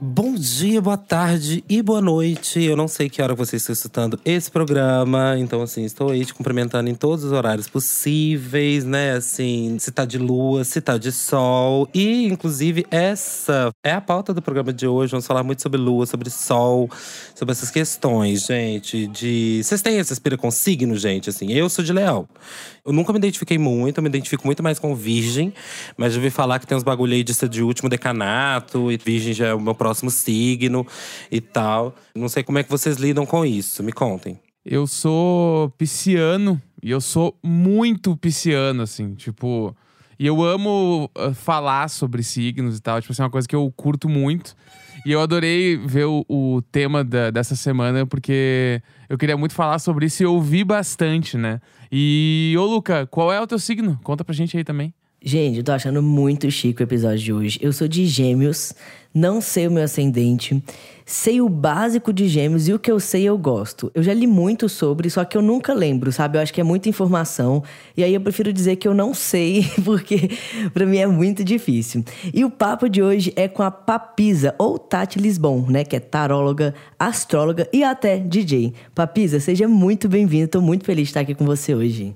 Bom dia, boa tarde e boa noite. Eu não sei que hora você está escutando esse programa, então assim, estou aí te cumprimentando em todos os horários possíveis, né? Assim, se tá de lua, se tá de sol. E, inclusive, essa é a pauta do programa de hoje. Vamos falar muito sobre lua, sobre sol, sobre essas questões, gente. De. Vocês têm essa inspira com signo, gente? Assim, eu sou de leão. Eu nunca me identifiquei muito, eu me identifico muito mais com virgem, mas já ouvi falar que tem uns bagulho aí de ser de último decanato, e virgem já é o meu próximo signo e tal. Não sei como é que vocês lidam com isso, me contem. Eu sou pisciano e eu sou muito pisciano, assim, tipo. E eu amo uh, falar sobre signos e tal, tipo assim, é uma coisa que eu curto muito. E eu adorei ver o, o tema da, dessa semana, porque eu queria muito falar sobre isso e ouvir bastante, né? E, ô Luca, qual é o teu signo? Conta pra gente aí também. Gente, eu tô achando muito chique o episódio de hoje. Eu sou de Gêmeos, não sei o meu ascendente, sei o básico de Gêmeos e o que eu sei eu gosto. Eu já li muito sobre, só que eu nunca lembro, sabe? Eu acho que é muita informação e aí eu prefiro dizer que eu não sei, porque para mim é muito difícil. E o papo de hoje é com a Papisa, ou Tati Lisbon, né? Que é taróloga, astróloga e até DJ. Papisa, seja muito bem-vinda, tô muito feliz de estar aqui com você hoje.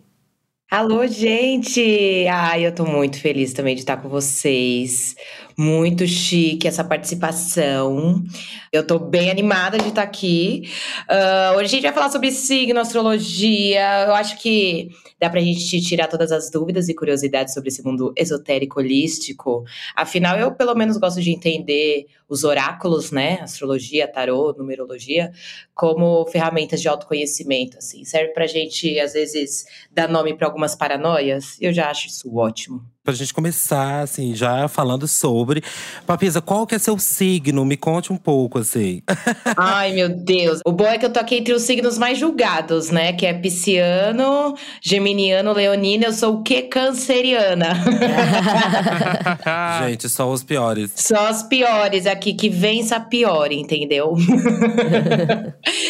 Alô, gente! Ai, eu tô muito feliz também de estar com vocês. Muito chique essa participação. Eu tô bem animada de estar aqui. Uh, hoje a gente vai falar sobre signo, astrologia. Eu acho que dá pra gente tirar todas as dúvidas e curiosidades sobre esse mundo esotérico holístico. Afinal, eu pelo menos gosto de entender os oráculos, né? Astrologia, tarô, numerologia, como ferramentas de autoconhecimento, assim. Serve pra gente, às vezes, dar nome para algumas paranoias. Eu já acho isso ótimo pra gente começar, assim, já falando sobre. Papisa, qual que é seu signo? Me conte um pouco, assim. Ai, meu Deus. O bom é que eu tô aqui entre os signos mais julgados, né? Que é pisciano, geminiano, leonino. Eu sou o que? Canceriana. gente, só os piores. Só os piores aqui, que vença a pior, entendeu?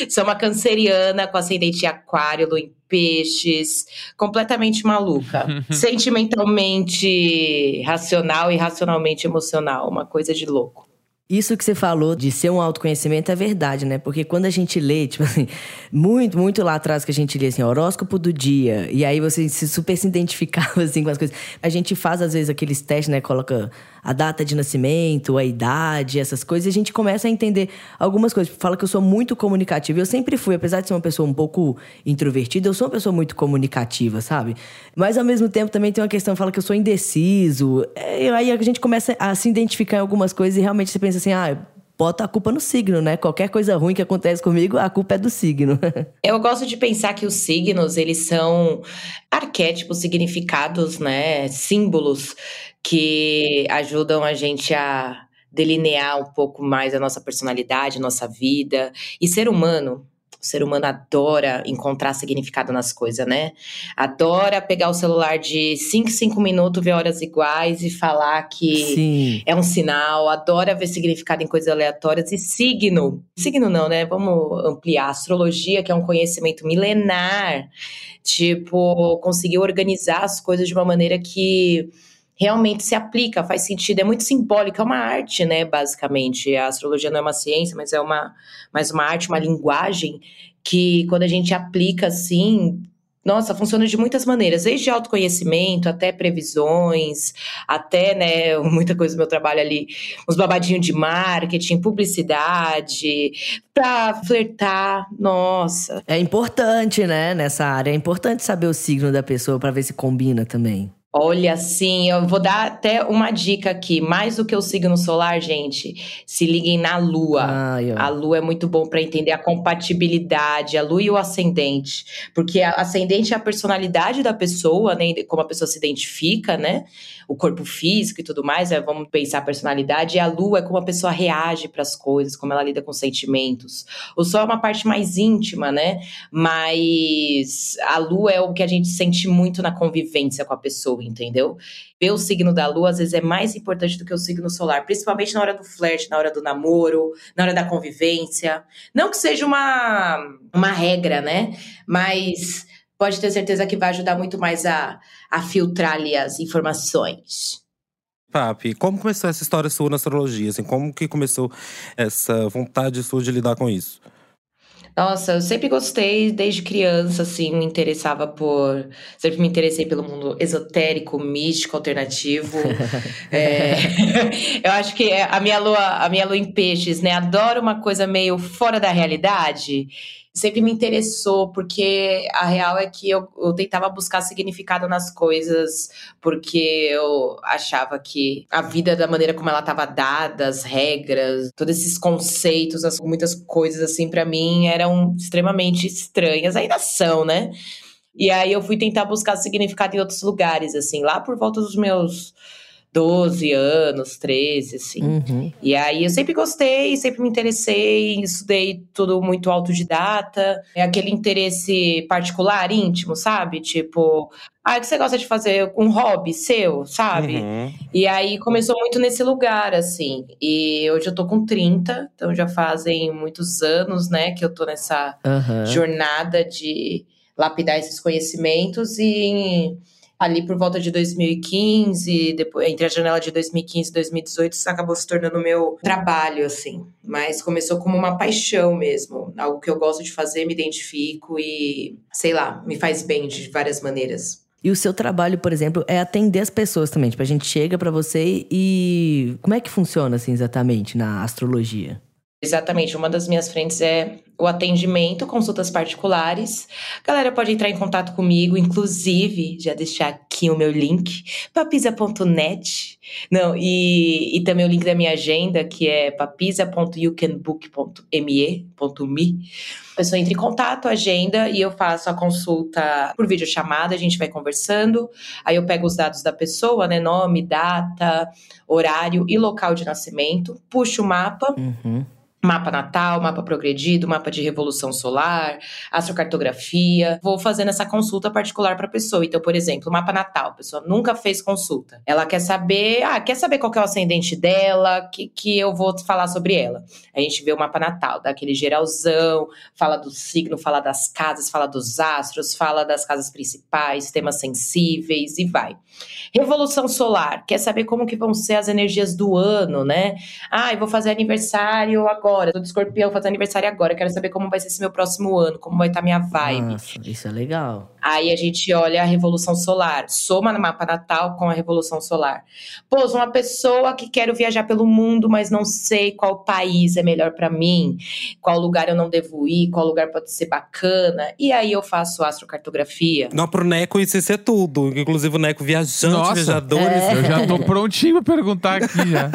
sou uma canceriana com ascendente aquário, lua em peixes, completamente maluca. Sentimentalmente racional e racionalmente emocional, uma coisa de louco. Isso que você falou de ser um autoconhecimento é verdade, né? Porque quando a gente lê, tipo assim, muito, muito lá atrás que a gente lê assim, horóscopo do dia, e aí você se super se identificava assim com as coisas. A gente faz às vezes aqueles testes, né? Coloca a data de nascimento, a idade, essas coisas, e a gente começa a entender algumas coisas. Fala que eu sou muito comunicativa. Eu sempre fui, apesar de ser uma pessoa um pouco introvertida, eu sou uma pessoa muito comunicativa, sabe? Mas ao mesmo tempo também tem uma questão, fala que eu sou indeciso. É, aí a gente começa a se identificar em algumas coisas e realmente você pensa assim, ah, bota a culpa no signo, né? Qualquer coisa ruim que acontece comigo, a culpa é do signo. Eu gosto de pensar que os signos, eles são arquétipos, significados, né? Símbolos que ajudam a gente a delinear um pouco mais a nossa personalidade, a nossa vida. E ser humano, o ser humano adora encontrar significado nas coisas, né? Adora pegar o celular de 5 5 minutos, ver horas iguais e falar que Sim. é um sinal. Adora ver significado em coisas aleatórias. E signo. Signo não, né? Vamos ampliar. Astrologia, que é um conhecimento milenar. Tipo, conseguir organizar as coisas de uma maneira que realmente se aplica, faz sentido, é muito simbólico, é uma arte, né, basicamente. A astrologia não é uma ciência, mas é uma, mas uma arte, uma linguagem que quando a gente aplica assim, nossa, funciona de muitas maneiras, desde autoconhecimento até previsões, até, né, muita coisa do meu trabalho ali, uns babadinhos de marketing, publicidade, pra flertar, nossa. É importante, né, nessa área, é importante saber o signo da pessoa para ver se combina também. Olha, sim, eu vou dar até uma dica aqui. Mais do que o signo solar, gente, se liguem na lua. A lua é muito bom para entender a compatibilidade, a lua e o ascendente. Porque a ascendente é a personalidade da pessoa, né? Como a pessoa se identifica, né? O corpo físico e tudo mais, é, vamos pensar a personalidade. E a lua é como a pessoa reage para as coisas, como ela lida com sentimentos. O sol é uma parte mais íntima, né? Mas a lua é o que a gente sente muito na convivência com a pessoa entendeu? Ver o signo da lua às vezes é mais importante do que o signo solar, principalmente na hora do flerte, na hora do namoro, na hora da convivência. Não que seja uma, uma regra, né? Mas pode ter certeza que vai ajudar muito mais a, a filtrar ali as informações. Papi, como começou essa história sua na astrologia? Assim, como que começou essa vontade sua de lidar com isso? Nossa, eu sempre gostei, desde criança, assim, me interessava por. Sempre me interessei pelo mundo esotérico, místico, alternativo. é, eu acho que a minha lua, a minha lua em peixes, né? Adoro uma coisa meio fora da realidade sempre me interessou, porque a real é que eu, eu tentava buscar significado nas coisas, porque eu achava que a vida, da maneira como ela estava dada, as regras, todos esses conceitos, as, muitas coisas, assim, para mim eram extremamente estranhas. Ainda são, né? E aí eu fui tentar buscar significado em outros lugares, assim, lá por volta dos meus 12 anos, 13, assim. Uhum. E aí eu sempre gostei, sempre me interessei, estudei tudo muito autodidata. É aquele interesse particular, íntimo, sabe? Tipo, ah, o que você gosta de fazer? Um hobby seu, sabe? Uhum. E aí começou muito nesse lugar, assim. E hoje eu tô com 30, então já fazem muitos anos, né, que eu tô nessa uhum. jornada de lapidar esses conhecimentos e ali por volta de 2015, depois, entre a janela de 2015 e 2018, isso acabou se tornando meu trabalho, assim. Mas começou como uma paixão mesmo, algo que eu gosto de fazer, me identifico e, sei lá, me faz bem de várias maneiras. E o seu trabalho, por exemplo, é atender as pessoas também. Tipo, a gente chega para você e como é que funciona assim exatamente na astrologia? Exatamente, uma das minhas frentes é o atendimento, consultas particulares. A galera pode entrar em contato comigo, inclusive, já deixar aqui o meu link, papisa.net. Não, e, e também o link da minha agenda, que é papisa.youcanbook.me.me. A pessoa entra em contato, agenda, e eu faço a consulta por videochamada, a gente vai conversando. Aí eu pego os dados da pessoa, né? Nome, data, horário e local de nascimento, puxo o mapa. Uhum mapa natal, mapa progredido, mapa de revolução solar, astrocartografia. Vou fazendo essa consulta particular para a pessoa. Então, por exemplo, mapa natal, a pessoa nunca fez consulta. Ela quer saber, ah, quer saber qual é o ascendente dela, que, que eu vou falar sobre ela. A gente vê o mapa natal, dá aquele geralzão, fala do signo, fala das casas, fala dos astros, fala das casas principais, temas sensíveis e vai. Revolução solar, quer saber como que vão ser as energias do ano, né? Ah, eu vou fazer aniversário agora agora, tô de escorpião, fazendo aniversário agora, quero saber como vai ser esse meu próximo ano, como vai estar tá minha vibe. Nossa, isso é legal. Aí a gente olha a Revolução Solar, soma no mapa natal com a Revolução Solar. Pô, sou uma pessoa que quero viajar pelo mundo, mas não sei qual país é melhor para mim, qual lugar eu não devo ir, qual lugar pode ser bacana. E aí eu faço astrocartografia. Não, pro Neco isso é tudo. Inclusive o Neco viajante, Nossa, viajadores. É. Eu já tô prontinho pra perguntar aqui já.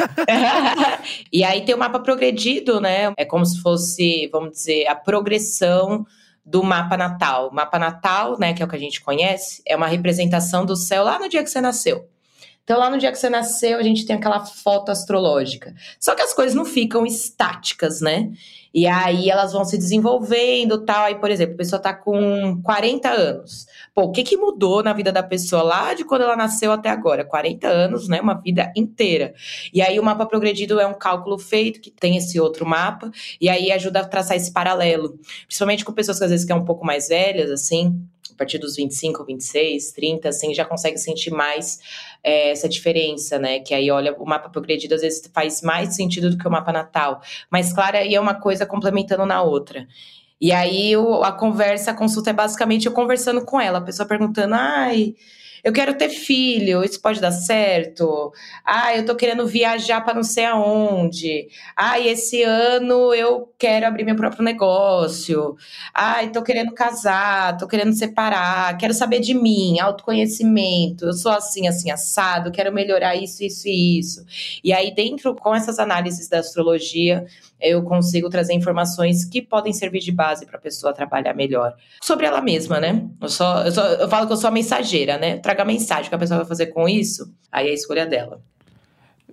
e aí tem o mapa progredido, né? É como se fosse, vamos dizer, a progressão do mapa natal. O mapa natal, né, que é o que a gente conhece, é uma representação do céu lá no dia que você nasceu. Então, lá no dia que você nasceu, a gente tem aquela foto astrológica. Só que as coisas não ficam estáticas, né? E aí elas vão se desenvolvendo tal. Aí, por exemplo, a pessoa tá com 40 anos. Pô, o que, que mudou na vida da pessoa lá de quando ela nasceu até agora? 40 anos, né? Uma vida inteira. E aí o mapa progredido é um cálculo feito que tem esse outro mapa, e aí ajuda a traçar esse paralelo. Principalmente com pessoas que às vezes que é um pouco mais velhas, assim, a partir dos 25, 26, 30, assim, já consegue sentir mais é, essa diferença, né? Que aí, olha, o mapa progredido às vezes faz mais sentido do que o mapa natal. Mas, claro, aí é uma coisa complementando na outra. E aí, a conversa, a consulta é basicamente eu conversando com ela, a pessoa perguntando, ai eu quero ter filho, isso pode dar certo? Ah, eu tô querendo viajar para não sei aonde. Ah, esse ano eu quero abrir meu próprio negócio. Ah, tô querendo casar, tô querendo separar, quero saber de mim, autoconhecimento. Eu sou assim, assim, assado, quero melhorar isso, isso e isso. E aí, dentro, com essas análises da astrologia, eu consigo trazer informações que podem servir de base para a pessoa trabalhar melhor. Sobre ela mesma, né? Eu, só, eu, só, eu falo que eu sou a mensageira, né? Traga a mensagem que a pessoa vai fazer com isso, aí é a escolha dela.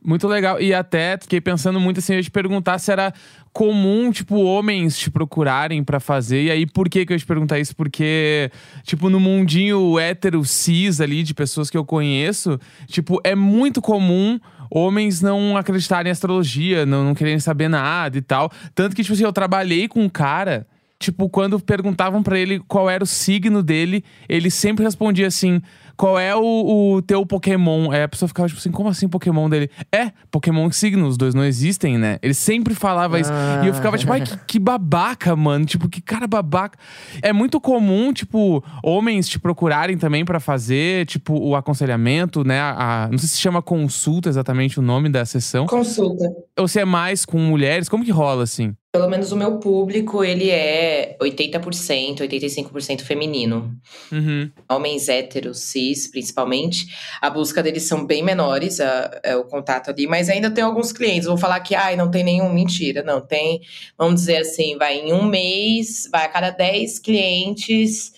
Muito legal. E até fiquei pensando muito assim, eu te perguntar se era comum, tipo, homens te procurarem para fazer. E aí, por que que eu te perguntar isso? Porque, tipo, no mundinho hétero cis ali, de pessoas que eu conheço, tipo, é muito comum homens não acreditarem em astrologia, não, não quererem saber nada e tal. Tanto que, tipo assim, eu trabalhei com um cara tipo, quando perguntavam pra ele qual era o signo dele, ele sempre respondia assim: qual é o, o teu Pokémon? Aí a pessoa ficava tipo assim, como assim Pokémon dele? É, Pokémon signo, os dois não existem, né? Ele sempre falava isso. E eu ficava tipo, ai, que, que babaca, mano. Tipo, que cara babaca. É muito comum, tipo, homens te procurarem também pra fazer, tipo, o aconselhamento, né? A, não sei se chama consulta exatamente o nome da sessão. Consulta. Ou se é mais com mulheres, como que rola assim? Pelo menos o meu público, ele é 80%, 85% feminino. Uhum. Homens héteros, cis, principalmente. A busca deles são bem menores, a- é o contato ali. Mas ainda tem alguns clientes. Vou falar que, ai, não tem nenhum. Mentira, não. Tem, vamos dizer assim, vai em um mês, vai a cada 10 clientes,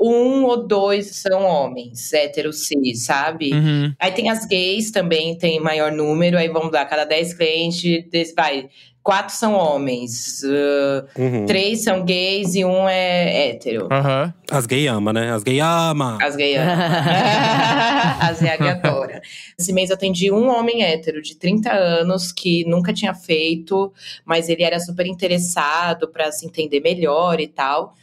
um ou dois são homens, héteros, cis, sabe? Uhum. Aí tem as gays também, tem maior número. Aí vamos lá, cada 10 clientes, vai, quatro são homens, uh, Uhum. três são gays e um é hétero. Aham. As gay ama, né? As gay ama. As gays amam. As reag adoram. Esse mês eu atendi um homem hétero de 30 anos que nunca tinha feito, mas ele era super interessado para se entender melhor e tal.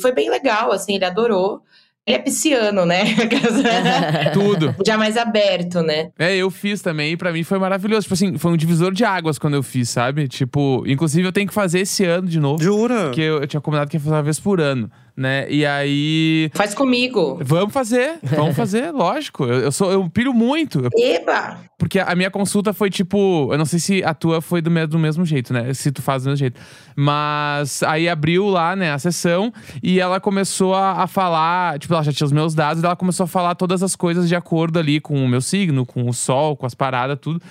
Foi bem legal, assim, ele adorou. Ele é pisciano, né? Tudo. Já mais aberto, né? É, eu fiz também e pra mim foi maravilhoso. Tipo assim, foi um divisor de águas quando eu fiz, sabe? Tipo, inclusive eu tenho que fazer esse ano de novo. Jura? Porque eu, eu tinha combinado que ia fazer uma vez por ano, né? E aí. Faz comigo. Vamos fazer, vamos fazer, lógico. Eu, eu sou, eu piro muito. Eba! Porque a minha consulta foi tipo. Eu não sei se a tua foi do, me- do mesmo jeito, né? Se tu faz do mesmo jeito. Mas aí abriu lá, né, a sessão e ela começou a, a falar. Tipo, ela já tinha os meus dados e ela começou a falar todas as coisas de acordo ali com o meu signo, com o sol, com as paradas, tudo.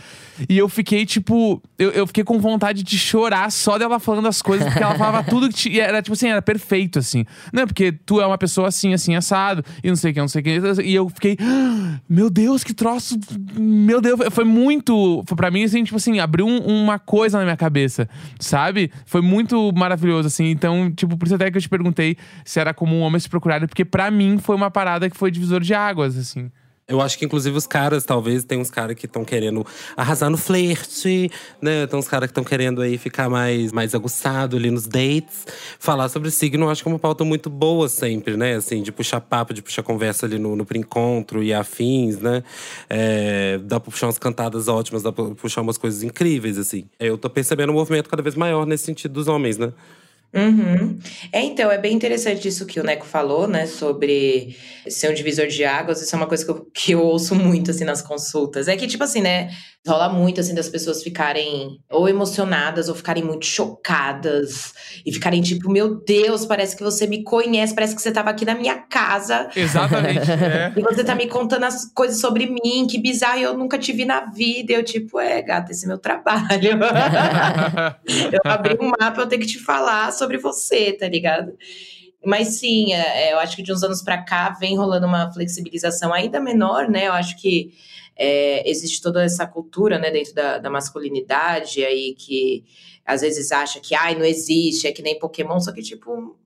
E eu fiquei, tipo. Eu, eu fiquei com vontade de chorar só dela falando as coisas, porque ela falava tudo que tinha. Era tipo assim, era perfeito, assim. Não, porque tu é uma pessoa assim, assim, assado, e não sei o que, não sei o que. E eu fiquei. "Ah, Meu Deus, que troço. Meu Deus, foi muito. Foi pra mim, assim, tipo assim, abriu um- uma coisa na minha cabeça, sabe? Foi muito maravilhoso, assim. Então, tipo, por isso até que eu te perguntei se era comum homens se procurarem, porque pra mim foi uma parada que foi divisor de águas, assim. Eu acho que, inclusive, os caras, talvez, tem uns caras que estão querendo arrasar no flerte, né? Tem uns caras que estão querendo aí ficar mais, mais aguçado ali nos dates. Falar sobre signo, eu acho que é uma pauta muito boa sempre, né? Assim, de puxar papo, de puxar conversa ali no, no pré-encontro e afins, né? É, dá pra puxar umas cantadas ótimas, dá pra puxar umas coisas incríveis, assim. Eu tô percebendo um movimento cada vez maior nesse sentido dos homens, né? Uhum. É, então, é bem interessante isso que o Neco falou, né? Sobre ser um divisor de águas. Isso é uma coisa que eu, que eu ouço muito, assim, nas consultas. É que, tipo assim, né? Rola muito, assim, das pessoas ficarem ou emocionadas ou ficarem muito chocadas. E ficarem tipo, meu Deus, parece que você me conhece, parece que você tava aqui na minha casa. Exatamente. é. E você tá me contando as coisas sobre mim, que bizarro, eu nunca te vi na vida. Eu, tipo, é, gata, esse é meu trabalho. eu abri um mapa, eu tenho que te falar sobre você, tá ligado? Mas sim, é, é, eu acho que de uns anos pra cá vem rolando uma flexibilização ainda menor, né? Eu acho que é, existe toda essa cultura, né, dentro da, da masculinidade aí que às vezes acha que, ai, não existe, é que nem Pokémon, só que, tipo,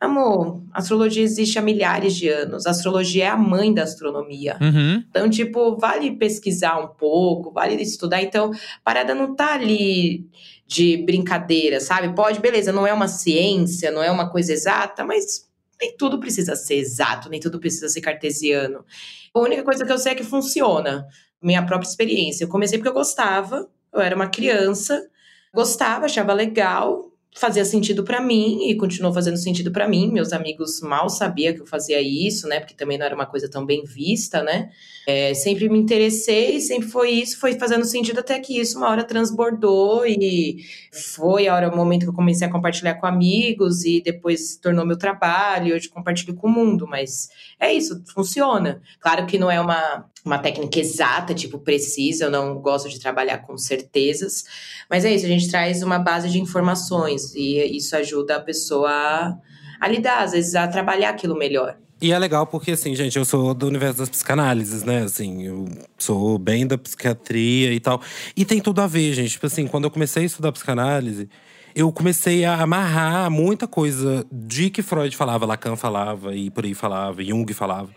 amor, astrologia existe há milhares de anos. A astrologia é a mãe da astronomia. Uhum. Então, tipo, vale pesquisar um pouco, vale estudar. Então, a parada não tá ali de brincadeira, sabe? Pode, beleza, não é uma ciência, não é uma coisa exata, mas nem tudo precisa ser exato, nem tudo precisa ser cartesiano. A única coisa que eu sei é que funciona. Minha própria experiência. Eu comecei porque eu gostava, eu era uma criança, gostava, achava legal, fazia sentido pra mim e continuou fazendo sentido pra mim. Meus amigos mal sabiam que eu fazia isso, né? Porque também não era uma coisa tão bem vista, né? É, sempre me interessei, sempre foi isso, foi fazendo sentido até que isso uma hora transbordou e foi a hora, o momento que eu comecei a compartilhar com amigos e depois se tornou meu trabalho, e hoje compartilho com o mundo, mas é isso, funciona. Claro que não é uma, uma técnica exata, tipo, precisa, eu não gosto de trabalhar com certezas, mas é isso, a gente traz uma base de informações e isso ajuda a pessoa a, a lidar, às vezes, a trabalhar aquilo melhor. E é legal porque, assim, gente, eu sou do universo das psicanálises, né? Assim, eu sou bem da psiquiatria e tal. E tem tudo a ver, gente. Tipo assim, quando eu comecei a estudar psicanálise, eu comecei a amarrar muita coisa de que Freud falava, Lacan falava e por aí falava, Jung falava.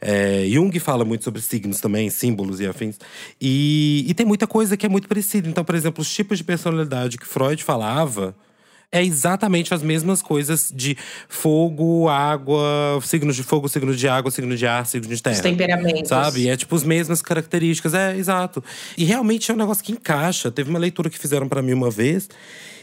É, Jung fala muito sobre signos também, símbolos e afins. E, e tem muita coisa que é muito parecida. Então, por exemplo, os tipos de personalidade que Freud falava é exatamente as mesmas coisas de fogo, água, signos de fogo, signos de água, signos de ar, signos de terra. Os temperamentos. Sabe? É tipo as mesmas características. É, exato. E realmente é um negócio que encaixa. Teve uma leitura que fizeram para mim uma vez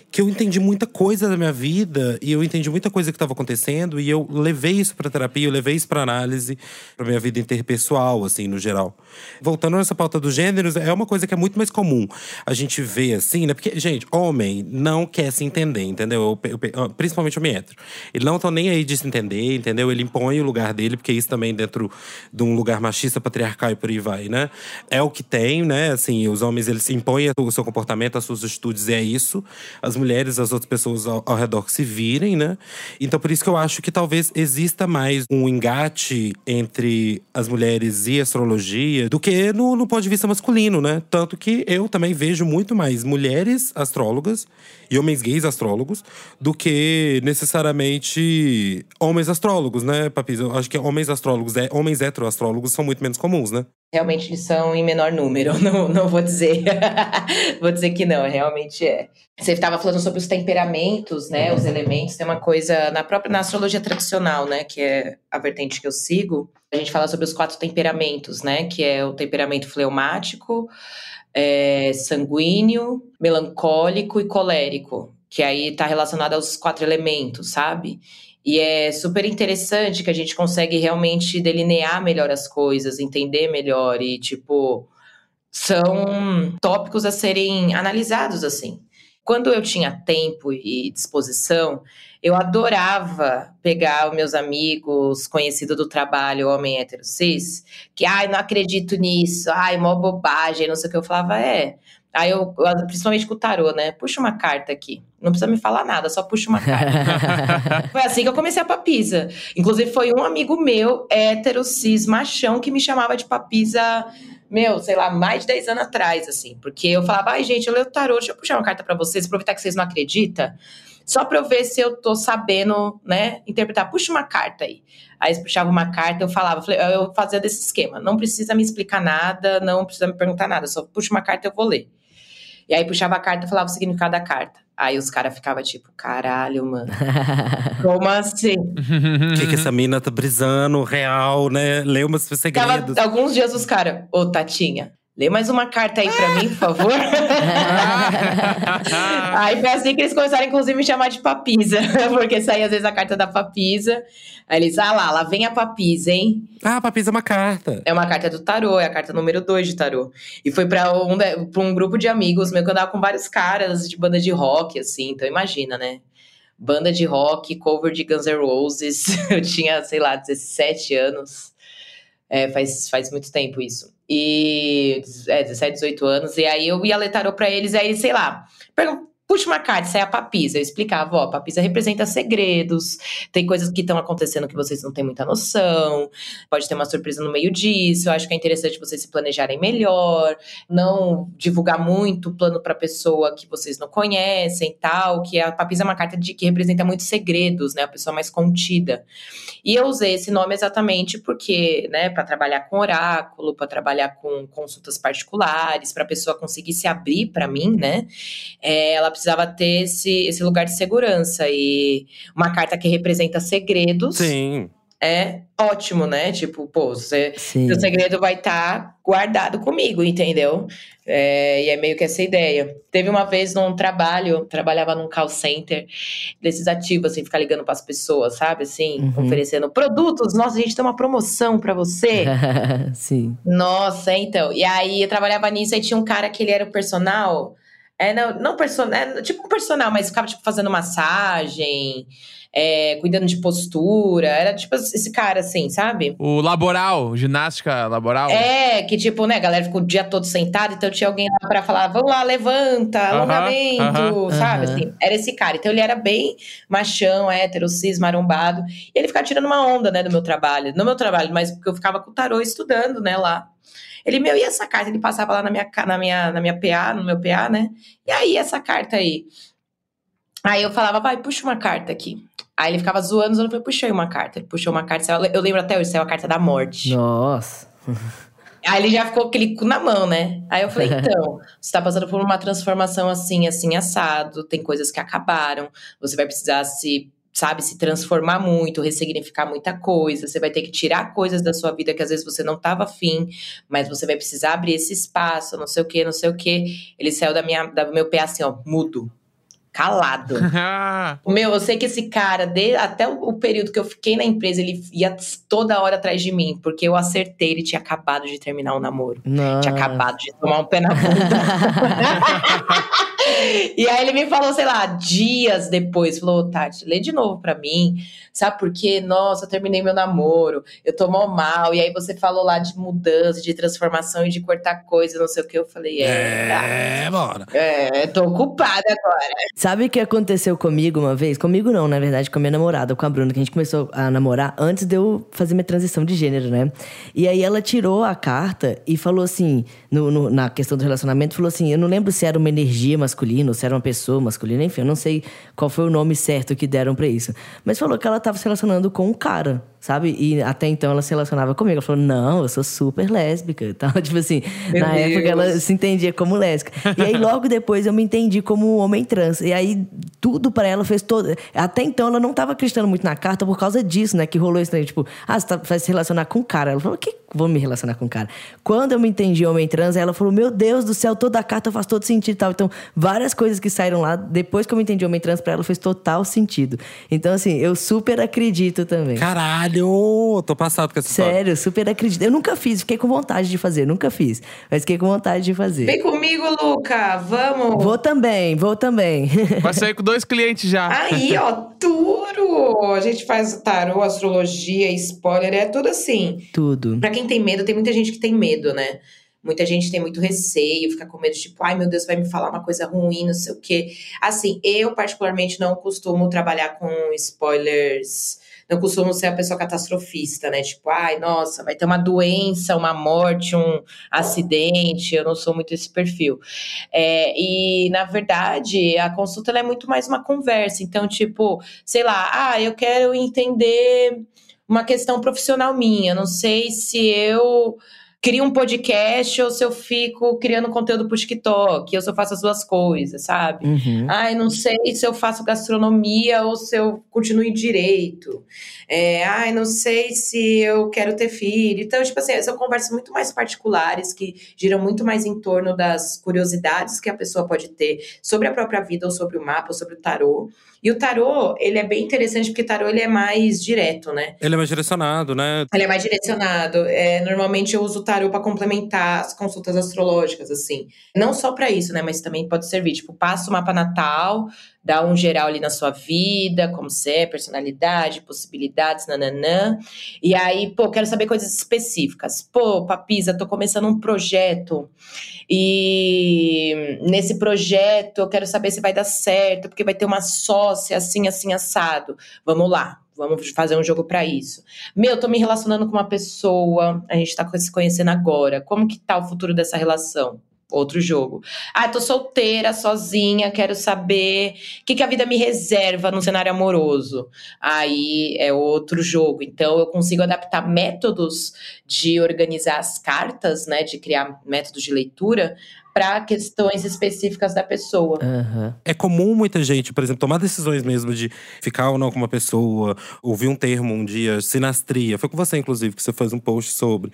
que eu entendi muita coisa da minha vida e eu entendi muita coisa que estava acontecendo e eu levei isso para terapia, eu levei isso para análise, para minha vida interpessoal, assim, no geral. Voltando nessa pauta dos gêneros, é uma coisa que é muito mais comum a gente ver assim, né? Porque, gente, homem não quer se entender, entendeu? Principalmente homem hétero. Ele não tá nem aí de se entender, entendeu? Ele impõe o lugar dele, porque isso também dentro de um lugar machista, patriarcal e por aí vai, né? É o que tem, né? Assim, os homens, eles impõem o seu comportamento, as suas atitudes, é isso. As mulheres, as outras pessoas ao, ao redor que se virem, né? Então, por isso que eu acho que talvez exista mais um engate entre as mulheres e astrologia do que no, no ponto de vista masculino, né? Tanto que eu também vejo muito mais mulheres astrólogas e homens gays astrólogos do que necessariamente homens astrólogos, né, Papis? Eu acho que homens astrólogos, é, homens heteroastrólogos são muito menos comuns, né? Realmente eles são em menor número, não, não vou dizer. vou dizer que não, realmente é. Você estava falando sobre os temperamentos, né? Os elementos. Tem uma coisa na própria na astrologia tradicional, né? Que é a vertente que eu sigo. A gente fala sobre os quatro temperamentos, né? Que é o temperamento fleumático, é, sanguíneo, melancólico e colérico. Que aí está relacionado aos quatro elementos, sabe? E é super interessante que a gente consegue realmente delinear melhor as coisas, entender melhor e, tipo, são tópicos a serem analisados assim. Quando eu tinha tempo e disposição, eu adorava pegar os meus amigos, conhecidos do trabalho, homem hétero cis, que, ai, não acredito nisso, ai, mó bobagem, não sei o que. Eu falava, é, Aí eu, principalmente com o tarô, né? Puxa uma carta aqui. Não precisa me falar nada, só puxa uma carta. foi assim que eu comecei a papisa. Inclusive, foi um amigo meu, hétero, cis, machão, que me chamava de papisa, meu, sei lá, mais de 10 anos atrás, assim. Porque eu falava, ai, gente, eu leio o tarô, deixa eu puxar uma carta para vocês, aproveitar que vocês não acreditam. Só pra eu ver se eu tô sabendo, né, interpretar. Puxa uma carta aí. Aí eles puxavam uma carta, eu falava, eu fazia desse esquema. Não precisa me explicar nada, não precisa me perguntar nada, só puxa uma carta eu vou ler. E aí puxava a carta e falava o significado da carta. Aí os caras ficavam tipo, caralho, mano. Como assim? O que, que essa mina tá brisando, real, né? Lê umas segredos. Tava, alguns dias os caras, ô Tatinha, Lê mais uma carta aí pra mim, por favor. aí foi assim que eles começaram, inclusive, a me chamar de papisa. Porque saía às vezes a carta da papisa. Aí eles, ah lá, lá vem a papisa, hein? Ah, a papisa é uma carta. É uma carta do tarô, é a carta número 2 de tarô. E foi pra um, pra um grupo de amigos meu que eu andava com vários caras de banda de rock, assim. Então imagina, né? Banda de rock, cover de Guns N' Roses. eu tinha, sei lá, 17 anos. É, faz, faz muito tempo isso. E é, 17, 18 anos. E aí eu ia ler tarô pra eles, aí, sei lá, puxa uma carta, é a papisa. Eu explicava, ó, papisa representa segredos, tem coisas que estão acontecendo que vocês não têm muita noção, pode ter uma surpresa no meio disso. Eu acho que é interessante vocês se planejarem melhor, não divulgar muito o plano para pessoa que vocês não conhecem, tal, que a papisa é uma carta de que representa muitos segredos, né, a pessoa mais contida. E eu usei esse nome exatamente porque, né, para trabalhar com oráculo, para trabalhar com consultas particulares, para a pessoa conseguir se abrir para mim, né? É, ela precisava ter esse, esse lugar de segurança e uma carta que representa segredos. Sim é ótimo, né? Tipo, pô, você, seu segredo vai estar tá guardado comigo, entendeu? É, e é meio que essa ideia. Teve uma vez num trabalho, trabalhava num call center, desses ativos, assim, ficar ligando para as pessoas, sabe? Assim, uhum. oferecendo produtos. Nossa, a gente tem uma promoção para você. Sim. Nossa, então. E aí eu trabalhava nisso, aí tinha um cara que ele era o personal. É, não, não personal, é, tipo um personal, mas ficava, tipo, fazendo massagem é, cuidando de postura. Era tipo esse cara, assim, sabe? O laboral, ginástica laboral. É, que tipo, né, a galera ficou o dia todo sentada, então tinha alguém lá pra falar, vamos lá, levanta, alongamento, uh -huh, sabe? Uh -huh. Assim, era esse cara. Então ele era bem machão, hétero, cis, marombado. E ele ficava tirando uma onda, né, do meu trabalho. No meu trabalho, mas porque eu ficava com o tarô estudando, né, lá. Ele, meu, e essa carta? Ele passava lá na minha, na minha, na minha PA, no meu PA, né? E aí, essa carta aí? Aí eu falava, vai, puxa uma carta aqui. Aí ele ficava zoando, eu falei, puxei uma carta. Ele puxou uma carta, eu lembro até hoje, saiu a carta da morte. Nossa. Aí ele já ficou com aquele cu na mão, né? Aí eu falei, então, você tá passando por uma transformação assim, assim, assado, tem coisas que acabaram, você vai precisar se sabe, se transformar muito, ressignificar muita coisa. Você vai ter que tirar coisas da sua vida que às vezes você não estava afim, mas você vai precisar abrir esse espaço, não sei o que, não sei o que. Ele saiu da minha, do meu pé assim, ó, mudo calado. Meu, eu sei que esse cara, de, até o, o, período que eu fiquei na empresa, ele ia toda hora atrás de mim, porque eu acertei, ele tinha acabado de terminar o namoro. Nossa. Tinha acabado de tomar um pé na bunda. e aí ele me falou, sei lá, dias depois, falou, Tati, lê de novo pra mim. Sabe por quê? Nossa, eu terminei meu namoro, eu tô mal mal. E aí você falou lá de mudança, de transformação e de cortar coisas, não sei o que. Eu falei, é. É, bora. É, tô ocupada agora. Sabe o que aconteceu comigo uma vez? Comigo não, na verdade, com a minha namorada, com a Bruna, que a gente começou a namorar antes de eu fazer minha transição de gênero, né? E aí ela tirou a carta e falou assim, no, no, na questão do relacionamento, falou assim: eu não lembro se era uma energia masculina ou se era uma pessoa masculina, enfim, eu não sei qual foi o nome certo que deram para isso. Mas falou que ela tava se relacionando com um cara sabe? E até então ela se relacionava comigo. Ela falou, não, eu sou super lésbica e tal. Tipo assim, Meu na Deus. época ela se entendia como lésbica. E aí logo depois eu me entendi como um homem trans. E aí tudo para ela fez todo. Até então ela não tava acreditando muito na carta por causa disso, né? Que rolou isso, né? tipo, ah, você tá, vai se relacionar com um cara. Ela falou, que vou me relacionar com um cara? Quando eu me entendi homem trans, ela falou, meu Deus do céu, toda a carta faz todo sentido e tal. Então, várias coisas que saíram lá, depois que eu me entendi homem trans, pra ela fez total sentido. Então, assim, eu super acredito também. Caralho! Tô passado com essa Sério, história. super acredito. Eu nunca fiz, fiquei com vontade de fazer, nunca fiz. Mas fiquei com vontade de fazer. Vem comigo, Luca, vamos! Vou também, vou também. Vai sair com dois clientes já. Aí, ó, tudo! A gente faz tarô, astrologia, spoiler, é tudo assim. Tudo. Pra quem tem medo, tem muita gente que tem medo, né? Muita gente tem muito receio, fica com medo, tipo, ai meu Deus, vai me falar uma coisa ruim, não sei o quê. Assim, eu particularmente não costumo trabalhar com spoilers não costumo ser a pessoa catastrofista, né? Tipo, ai, nossa, vai ter uma doença, uma morte, um acidente. Eu não sou muito esse perfil. É, e, na verdade, a consulta é muito mais uma conversa. Então, tipo, sei lá, ah, eu quero entender uma questão profissional minha. Não sei se eu crio um podcast ou se eu fico criando conteúdo pro TikTok, ou se eu faço as duas coisas, sabe? Uhum. Ai, não sei se eu faço gastronomia ou se eu continuo em direito. É, ai, não sei se eu quero ter filho. Então, tipo assim, são conversas muito mais particulares que giram muito mais em torno das curiosidades que a pessoa pode ter sobre a própria vida ou sobre o mapa ou sobre o tarô. E o tarô, ele é bem interessante porque o tarô ele é mais direto, né? Ele é mais direcionado, né? Ele é mais direcionado. É, normalmente eu uso o tarô para complementar as consultas astrológicas, assim. Não só para isso, né? Mas também pode servir. Tipo, passa o mapa natal, dá um geral ali na sua vida, como você é, personalidade, possibilidades, nananã. E aí, pô, quero saber coisas específicas. Pô, Papisa, tô começando um projeto. E nesse projeto eu quero saber se vai dar certo, porque vai ter uma sócia assim, assim, assado. Vamos lá, vamos fazer um jogo para isso. Meu, tô me relacionando com uma pessoa, a gente tá se conhecendo agora. Como que tá o futuro dessa relação? Outro jogo. Ah, tô solteira, sozinha, quero saber o que, que a vida me reserva no cenário amoroso. Aí é outro jogo. Então eu consigo adaptar métodos de organizar as cartas, né? De criar métodos de leitura para questões específicas da pessoa. Uhum. É comum muita gente, por exemplo, tomar decisões mesmo de ficar ou não com uma pessoa, ouvir um termo um dia, sinastria. Foi com você, inclusive, que você fez um post sobre.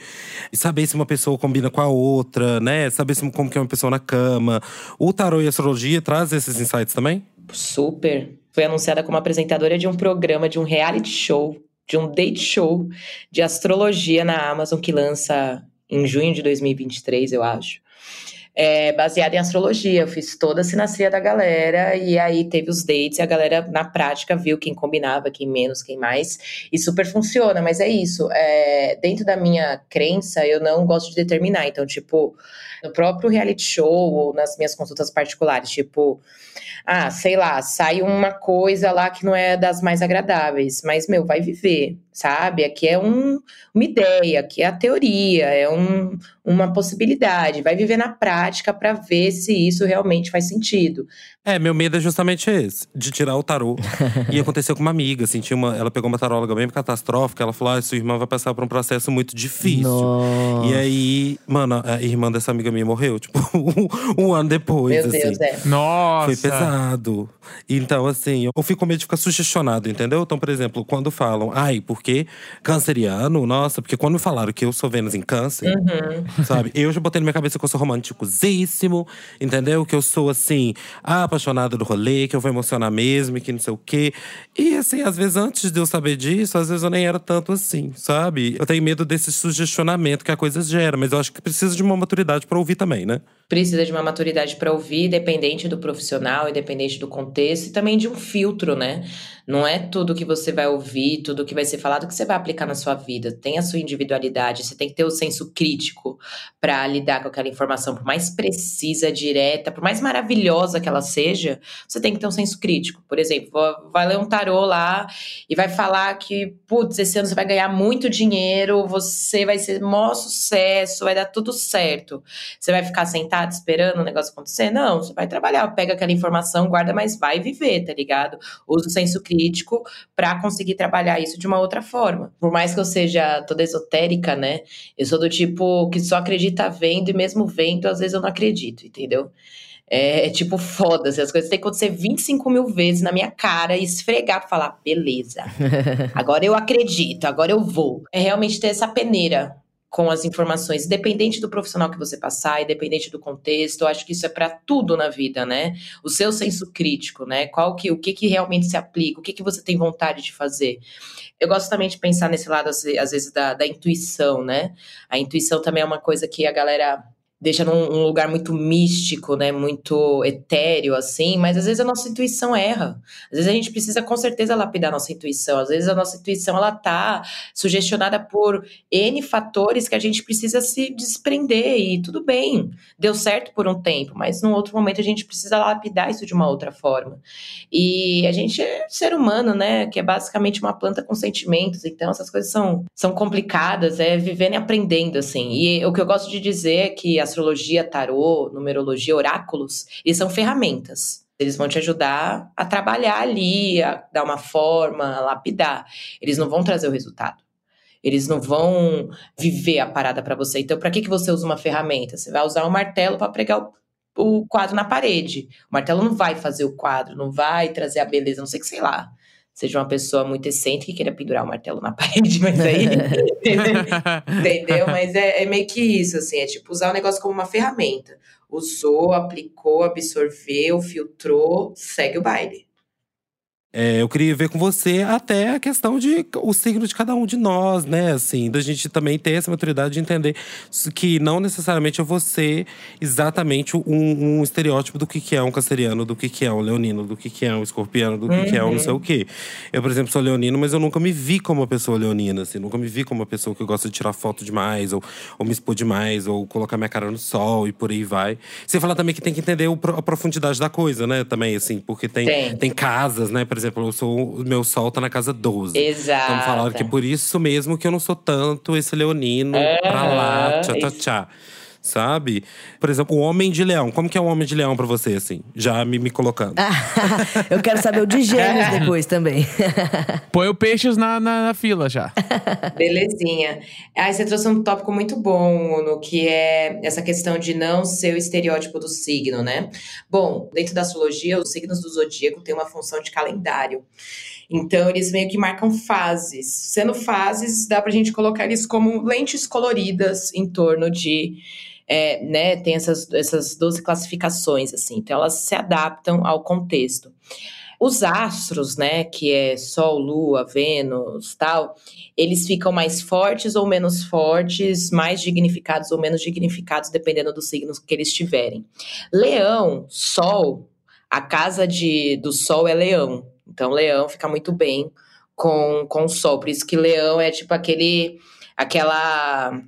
E saber se uma pessoa combina com a outra, né? Saber se, como que é uma pessoa na cama. O tarô e a astrologia traz esses insights também? Super. Foi anunciada como apresentadora de um programa, de um reality show, de um date show de astrologia na Amazon, que lança em junho de 2023, eu acho é, baseada em astrologia. Eu fiz toda a sinastria da galera e aí teve os dates e a galera na prática viu quem combinava, quem menos, quem mais. E super funciona, mas é isso. É, dentro da minha crença, eu não gosto de determinar. Então, tipo, no próprio reality show ou nas minhas consultas particulares, tipo, ah, sei lá, sai uma coisa lá que não é das mais agradáveis, mas, meu, vai viver, sabe? Aqui é um, uma ideia, aqui é a teoria, é um, uma possibilidade, vai viver na prática para ver se isso realmente faz sentido. É, meu medo é justamente esse, de tirar o tarô. e aconteceu com uma amiga, assim, tinha uma, ela pegou uma taróloga bem catastrófica, ela falou: ah, sua irmã vai passar por um processo muito difícil. Nossa. E aí, mano, a irmã dessa amiga minha morreu, tipo, um, um ano depois. Meu assim. Deus, é. Nossa. Foi pesado. Então, assim, eu fico com medo de ficar sugestionado, entendeu? Então, por exemplo, quando falam, ai, porque canceriano, nossa, porque quando me falaram que eu sou Vênus em câncer, Uhum. sabe? Eu já botei na minha cabeça que eu sou românticozíssimo, entendeu? Que eu sou, assim, apaixonada do rolê, que eu vou emocionar mesmo, e que não sei o quê. E, assim, às vezes, antes de eu saber disso, às vezes eu nem era tanto assim, sabe? Eu tenho medo desse sugestionamento que a coisa gera, mas eu acho que precisa de uma maturidade pra ouvir também, né? Precisa de uma maturidade para ouvir, dependente do profissional, independente do contexto, e também de um filtro, né? Não é tudo que você vai ouvir, tudo que vai ser falado que você vai aplicar na sua vida. Tem a sua individualidade, você tem que ter o senso crítico para lidar com aquela informação, por mais precisa, direta, por mais maravilhosa que ela seja, você tem que ter um senso crítico. Por exemplo, vai ler um tarô lá e vai falar que, putz, esse ano você vai ganhar muito dinheiro, você vai ser maior sucesso, vai dar tudo certo. Você vai ficar sentado esperando o negócio acontecer? Não, você vai trabalhar, pega aquela informação, guarda, mas vai viver, tá ligado? Usa o senso crítico pra conseguir trabalhar isso de uma outra forma. Por mais que eu seja toda esotérica, né? Eu sou do tipo que só acredita vendo e mesmo vendo, às vezes eu não acredito, entendeu? É, é tipo, foda-se, as coisas têm que acontecer 25 mil vezes na minha cara e esfregar pra falar, beleza, agora eu acredito, agora eu vou. É realmente ter essa peneira com as informações, independente do profissional que você passar, independente do contexto, eu acho que isso é pra tudo na vida, né? O seu senso crítico, né? Qual que, o que que realmente se aplica, o que que você tem vontade de fazer. Eu gosto também de pensar nesse lado, às vezes, da, da intuição, né? A intuição também é uma coisa que a galera deixa num um lugar muito místico, né? Muito etéreo, assim, mas às vezes a nossa intuição erra. Às vezes a gente precisa, com certeza, lapidar a nossa intuição. Às vezes a nossa intuição, ela tá sugestionada por N fatores que a gente precisa se desprender e tudo bem. Deu certo por um tempo, mas num outro momento a gente precisa lapidar isso de uma outra forma. E a gente é ser humano, né? Que é basicamente uma planta com sentimentos. Então essas coisas são, são complicadas, é vivendo e aprendendo, assim. E o que eu gosto de dizer é que astrologia, tarô, numerologia, oráculos, eles são ferramentas. Eles vão te ajudar a trabalhar ali, a dar uma forma, a lapidar. Eles não vão trazer o resultado. Eles não vão viver a parada para você. Então, para que, que você usa uma ferramenta? Você vai usar um martelo para pregar o, o quadro na parede. O martelo não vai fazer o quadro, não vai trazer a beleza, não sei que, sei lá, seja uma pessoa muito excêntrica e queira pendurar o martelo na parede, mas aí. Entendeu? Mas é, é meio que isso, assim, é tipo usar o negócio como uma ferramenta. Usou, aplicou, absorveu, filtrou, segue o baile. É, eu queria ver com você até a questão de o signo de cada um de nós, né? Assim, da gente também ter essa maturidade de entender que não necessariamente é você exatamente um, um estereótipo do que, que é um canceriano, do que, que é um leonino, do que, que é um escorpiano, do que, que é um não sei o quê. Eu, por exemplo, sou leonino, mas eu nunca me vi como uma pessoa leonina, assim. Nunca me vi como uma pessoa que gosta de tirar foto demais, ou, ou me expor demais, ou colocar minha cara no sol e por aí vai. Você fala também que tem que entender a profundidade da coisa, né? Também, assim, porque tem, Tem. tem casas, né? Por exemplo, eu sou, o meu sol tá na casa 12. Exato. Então falaram que por isso mesmo que eu não sou tanto esse leonino pra lá, Aham, tchá, tchá, isso. Sabe? Por exemplo, o homem de leão. Como que é o homem de leão pra você, assim? Já me, me colocando. Eu quero saber o de gêmeos depois também. Põe o peixes na, na, na fila já. Belezinha. Aí você trouxe um tópico muito bom, no que é essa questão de não ser o estereótipo do signo, né? Bom, dentro da astrologia, os signos do zodíaco têm uma função de calendário. Então, eles meio que marcam fases. Sendo fases, dá pra gente colocar eles como lentes coloridas em torno de. É, né, tem essas, essas 12 classificações, assim. Então, elas se adaptam ao contexto. Os astros, né, que é Sol, Lua, Vênus, tal, eles ficam mais fortes ou menos fortes, mais dignificados ou menos dignificados, dependendo dos signos que eles tiverem. Leão, Sol, a casa de, do Sol é Leão. Então, Leão fica muito bem com, com o Sol. Por isso que Leão é tipo aquele, aquela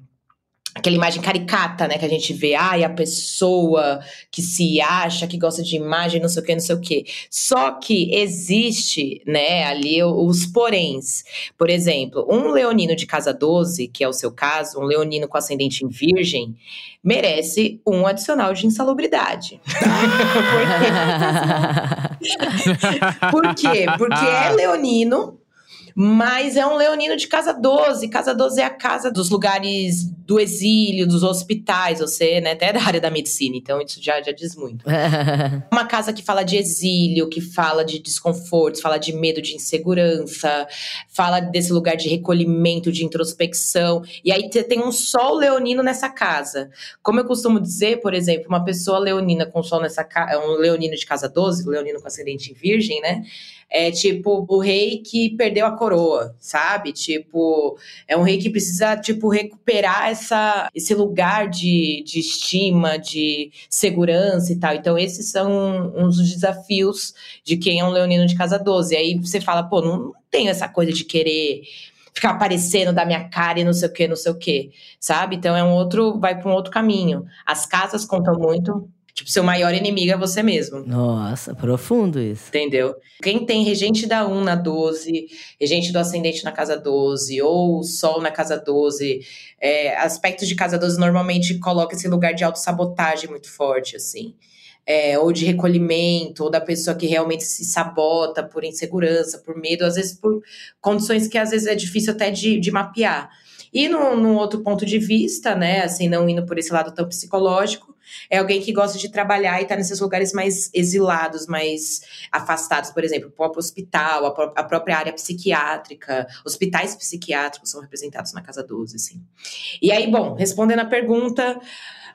aquela imagem caricata, né? Que a gente vê, ai, a pessoa que se acha, que gosta de imagem, não sei o que, não sei o que. Só que existe, né, ali os poréns. Por exemplo, um leonino de casa 12, que é o seu caso, um leonino com ascendente em virgem, merece um adicional de insalubridade. Por quê? Porque é leonino, mas é um leonino de casa 12. Casa 12 é a casa dos lugares do exílio, dos hospitais. Você, né, até é da área da medicina, então isso já, já diz muito. Uma casa que fala de exílio, que fala de desconfortos, fala de medo, de insegurança, fala desse lugar de recolhimento, de introspecção. E aí tem um sol leonino nessa casa. Como eu costumo dizer, por exemplo, uma pessoa leonina com sol nessa casa, um leonino de casa 12, leonino com ascendente em virgem, né? É tipo o rei que perdeu a coroa, sabe? Tipo, é um rei que precisa, tipo, recuperar essa, esse lugar de, de estima, de segurança e tal. Então, esses são uns dos desafios de quem é um leonino de casa 12. Aí você fala, pô, não tenho essa coisa de querer ficar aparecendo da minha cara e não sei o que, não sei o que, sabe? Então é um outro, vai para um outro caminho. As casas contam muito. Tipo, seu maior inimigo é você mesmo. Nossa, profundo isso. Entendeu? Quem tem regente da 1 na 12, regente do ascendente na casa 12, ou sol na casa 12, é, aspectos de casa 12 normalmente coloca esse lugar de autossabotagem muito forte, assim. É, ou de recolhimento, ou da pessoa que realmente se sabota por insegurança, por medo, às vezes por condições que às vezes é difícil até de, de mapear. E num, outro ponto de vista, né, assim, não indo por esse lado tão psicológico, é alguém que gosta de trabalhar e está nesses lugares mais exilados, mais afastados, por exemplo, o próprio hospital, a, a, própria área psiquiátrica, hospitais psiquiátricos são representados na Casa 12, assim. E aí, bom, respondendo a pergunta,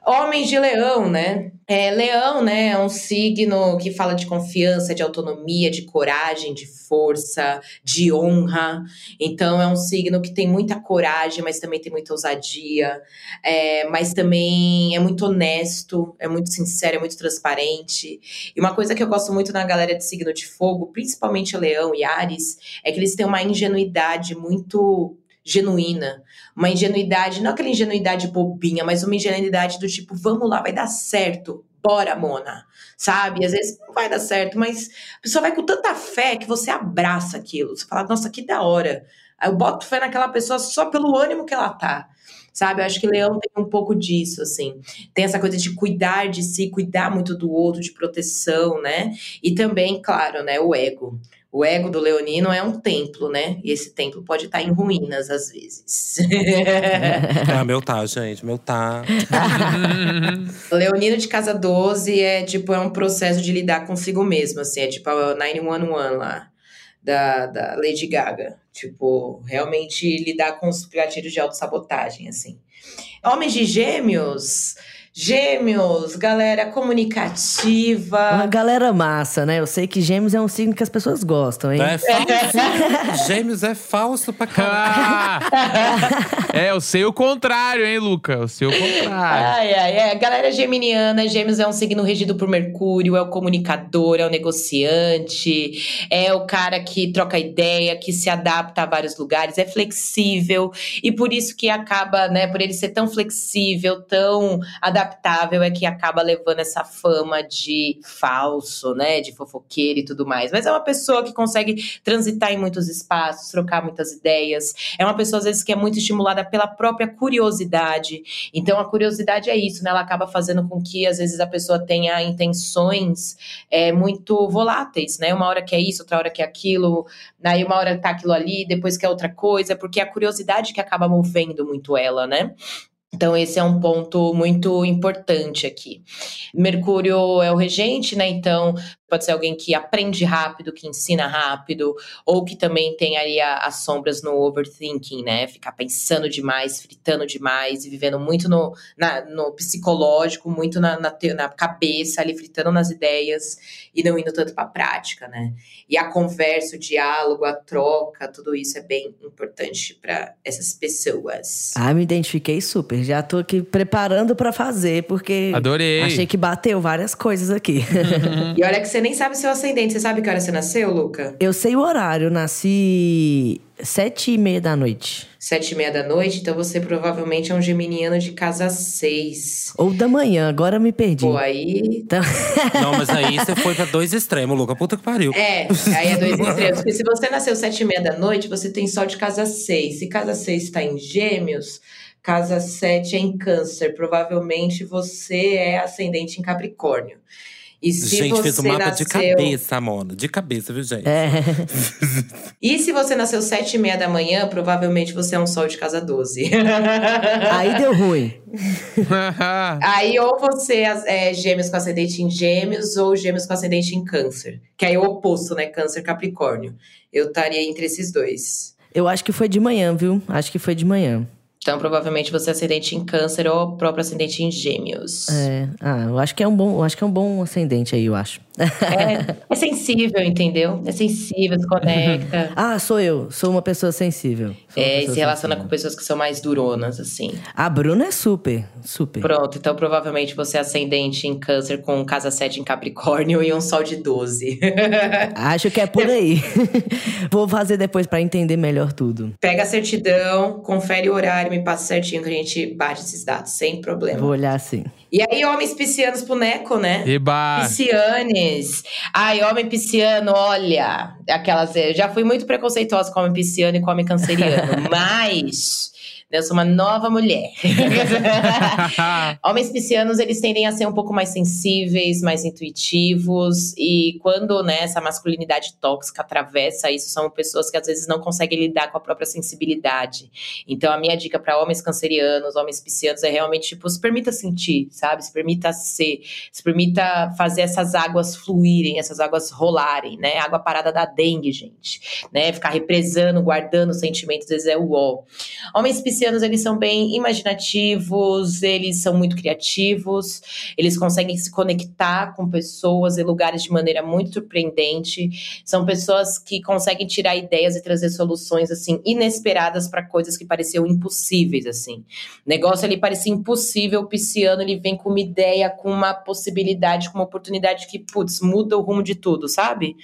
Homens de Leão, né? É, leão, né, é um signo que fala de confiança, de autonomia, de coragem, de força, de honra. Então, é um signo que tem muita coragem, mas também tem muita ousadia, é, mas também é muito honesto, é muito sincero, é muito transparente. E uma coisa que eu gosto muito na galera de signo de fogo, principalmente Leão e Ares, é que eles têm uma ingenuidade muito genuína, uma ingenuidade, não aquela ingenuidade bobinha, mas uma ingenuidade do tipo, vamos lá, vai dar certo, bora, Mona, sabe? Às vezes não vai dar certo, mas a pessoa vai com tanta fé que você abraça aquilo, você fala, nossa, que da hora. Eu boto fé naquela pessoa só pelo ânimo que ela tá sabe? Eu acho que leão tem um pouco disso, assim. Tem essa coisa de cuidar de si, cuidar muito do outro, de proteção, né? E também, claro, né, o ego. O ego do leonino é um templo, né? E esse templo pode estar em ruínas às vezes. ah, meu tá, gente, meu tá. leonino de casa 12 é tipo é um processo de lidar consigo mesmo, assim, é tipo a 911 lá da, da Lady Gaga. Tipo, realmente lidar com os gatilhos de autossabotagem, assim. Homens de gêmeos Gêmeos, galera comunicativa. Uma galera massa, né? Eu sei que gêmeos é um signo que as pessoas gostam, hein? É falso. gêmeos é falso pra caralho. é, eu sei o contrário, hein, Luca? Eu sei o contrário. Ai, ai, é. Galera geminiana, gêmeos é um signo regido por Mercúrio, é o comunicador, é o negociante, é o cara que troca ideia, que se adapta a vários lugares, é flexível. E por isso que acaba, né, por ele ser tão flexível, tão adaptável adaptável é que acaba levando essa fama de falso, né? De fofoqueiro e tudo mais. Mas é uma pessoa que consegue transitar em muitos espaços, trocar muitas ideias. É uma pessoa, às vezes, que é muito estimulada pela própria curiosidade. Então, a curiosidade é isso, né? Ela acaba fazendo com que, às vezes, a pessoa tenha intenções é, muito voláteis, né? Uma hora que é isso, outra hora que é aquilo, aí uma hora tá aquilo ali, depois que é outra coisa, porque é a curiosidade que acaba movendo muito ela, né? Então, esse é um ponto muito importante aqui. Mercúrio é o regente, né? Então, pode ser alguém que aprende rápido, que ensina rápido, ou que também tem ali as sombras no overthinking, né? Ficar pensando demais, fritando demais e vivendo muito no, na, no psicológico, muito na, na, na, cabeça, ali fritando nas ideias e não indo tanto para a prática, né? E a conversa, o diálogo, a troca, tudo isso é bem importante para essas pessoas. Ah, me identifiquei super. Já tô aqui preparando para fazer, porque. Adorei. Achei que bateu várias coisas aqui. e olha que você nem sabe seu ascendente. Você sabe que hora você nasceu, Luca? Eu sei o horário. Eu nasci Sete e meia da noite. Sete e meia da noite, então você provavelmente é um geminiano de casa seis. Ou da manhã, agora eu me perdi. Pô, aí. Então, Não, mas aí você foi pra dois extremos, Luca. Puta que pariu. É, aí é dois extremos. Porque se você nasceu sete e meia da noite, você tem sol de casa seis. Se casa seis está em gêmeos, casa sete é em câncer. Provavelmente você é ascendente em Capricórnio. E se gente, você fez o mapa nasceu... de cabeça, Mona. De cabeça, viu, gente? é. E se você nasceu sete e meia da manhã, provavelmente você é um sol de casa 12. Aí deu ruim. Aí ou você é gêmeos com ascendente em gêmeos ou gêmeos com ascendente em câncer. Que aí é o oposto, né? Câncer Capricórnio. Eu estaria entre esses dois. Eu acho que foi de manhã, viu? Acho que foi de manhã. Então, provavelmente você é ascendente em câncer ou próprio ascendente em gêmeos. É. Ah, eu acho que é um bom, eu acho que é um bom ascendente aí, eu acho. É, é sensível, entendeu? É sensível, se conecta. Ah, sou eu. Sou uma pessoa sensível. Sou É, e se relaciona com sensível. pessoas que são mais duronas, assim. A Bruna é super, super. Pronto, então provavelmente você é ascendente em câncer com casa 7 em Capricórnio e um sol de 12. Acho que é por aí. Vou fazer depois pra entender melhor tudo. Pega a certidão, confere o horário, me passa certinho que a gente bate esses dados, sem problema. Vou olhar assim. E aí, homens piscianos pro Neco, né? Eba! Piscianes. Ai, homem pisciano, olha. Aquelas. Eu já fui muito preconceituosa com homem pisciano e com homem canceriano. mas. Eu sou uma nova mulher. Homens piscianos, eles tendem a ser um pouco mais sensíveis, mais intuitivos. E quando né, essa masculinidade tóxica atravessa isso, são pessoas que às vezes não conseguem lidar com a própria sensibilidade. Então, a minha dica para homens cancerianos, homens piscianos, é realmente, tipo, se permita sentir, sabe? Se permita ser, se permita fazer essas águas fluírem, essas águas rolarem, né? Água parada da dengue, gente. Né? Ficar represando, guardando sentimentos, às vezes é o ó. Homens piscianos, eles são bem imaginativos, eles são muito criativos, eles conseguem se conectar com pessoas e lugares de maneira muito surpreendente. São pessoas que conseguem tirar ideias e trazer soluções, assim, inesperadas para coisas que pareciam impossíveis, assim. O negócio ali parecia impossível, o pisciano, ele vem com uma ideia, com uma possibilidade, com uma oportunidade que, putz, muda o rumo de tudo, sabe?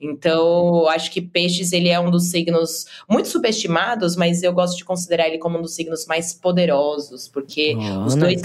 Então, acho que peixes, ele é um dos signos muito subestimados, mas eu gosto de considerar ele como um dos signos mais poderosos, porque os dois.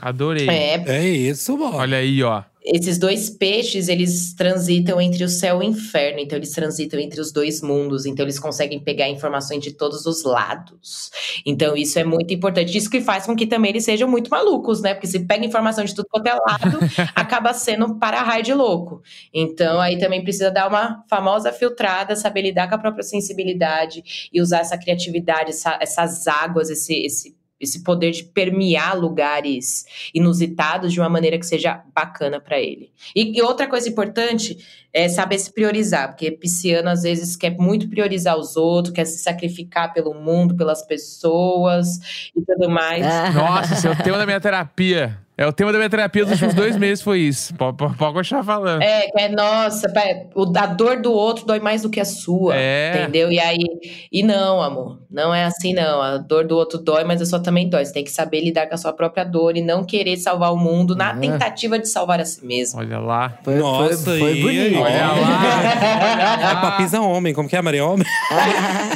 Adorei. É, É isso, Mona. Olha aí, ó. Esses dois peixes, eles transitam entre o céu e o inferno, então eles transitam entre os dois mundos, então eles conseguem pegar informações de todos os lados. Então isso é muito importante. Isso que faz com que também eles sejam muito malucos, né? Porque se pega informação de tudo quanto é lado, acaba sendo para-raio de louco. Então aí também precisa dar uma famosa filtrada, saber lidar com a própria sensibilidade e usar essa criatividade, essa- essas águas, esse, esse esse poder de permear lugares inusitados de uma maneira que seja bacana para ele. E, e outra coisa importante é saber se priorizar, porque pisciano às vezes quer muito priorizar os outros, quer se sacrificar pelo mundo, pelas pessoas e tudo mais. Ah. Nossa, esse é o tema da minha terapia. É o tema da minha terapia dos últimos dois meses, foi isso. Pode, pode, continuar falando. É, que é, nossa, a dor do outro dói mais do que a sua. É. Entendeu? E aí. E não, amor. Não é assim, não. A dor do outro dói, mas a sua também dói. Você tem que saber lidar com a sua própria dor e não querer salvar o mundo na Ah. tentativa de salvar a si mesmo. Olha lá. Foi, Nossa, foi, foi bonito. Aí? Olha lá. É papisa homem, como que é, Maria Homem?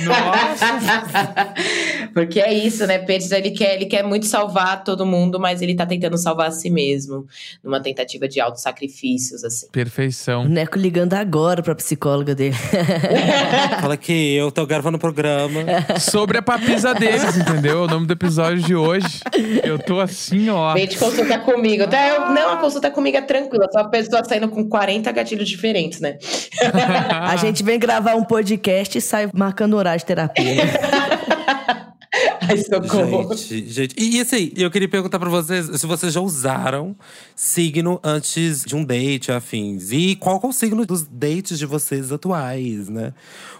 Nossa. Porque é isso, né? Peixes, ele quer, ele quer muito salvar todo mundo, mas ele tá tentando salvar a si mesmo. Numa tentativa de autossacrifícios, assim. O Perfeição. Neco ligando agora pra psicóloga dele. Fala que eu tô gravando o programa. Sobre a papisa deles, entendeu? O nome do episódio de hoje. Eu tô assim, ó. Vem te consultar comigo. Até eu- não, a consulta comigo é tranquila. Só a pessoa saindo com 40 gatilhos diferentes, né? A gente vem gravar um podcast e sai marcando horário de terapia. né? Ai, socorro. Gente, gente. E assim, eu queria perguntar pra vocês se vocês já usaram signo antes de um date, afins. E qual que é o signo dos dates de vocês atuais, né?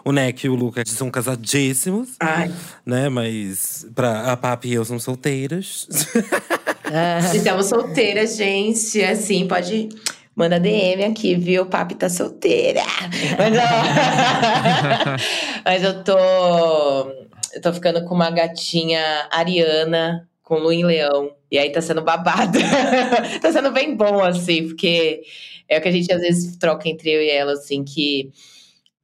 O Neck e o Lucas são casadíssimos, Ai. né? Mas pra a Papi e eu somos solteiras. Estamos solteiras, gente. Assim, pode. Manda DM aqui, viu? Papi tá solteira. Mas, ó, Mas eu tô. Eu tô ficando com uma gatinha ariana com lua em leão. E aí tá sendo babado. tá sendo bem bom, assim, porque é o que a gente às vezes troca entre eu e ela, assim, que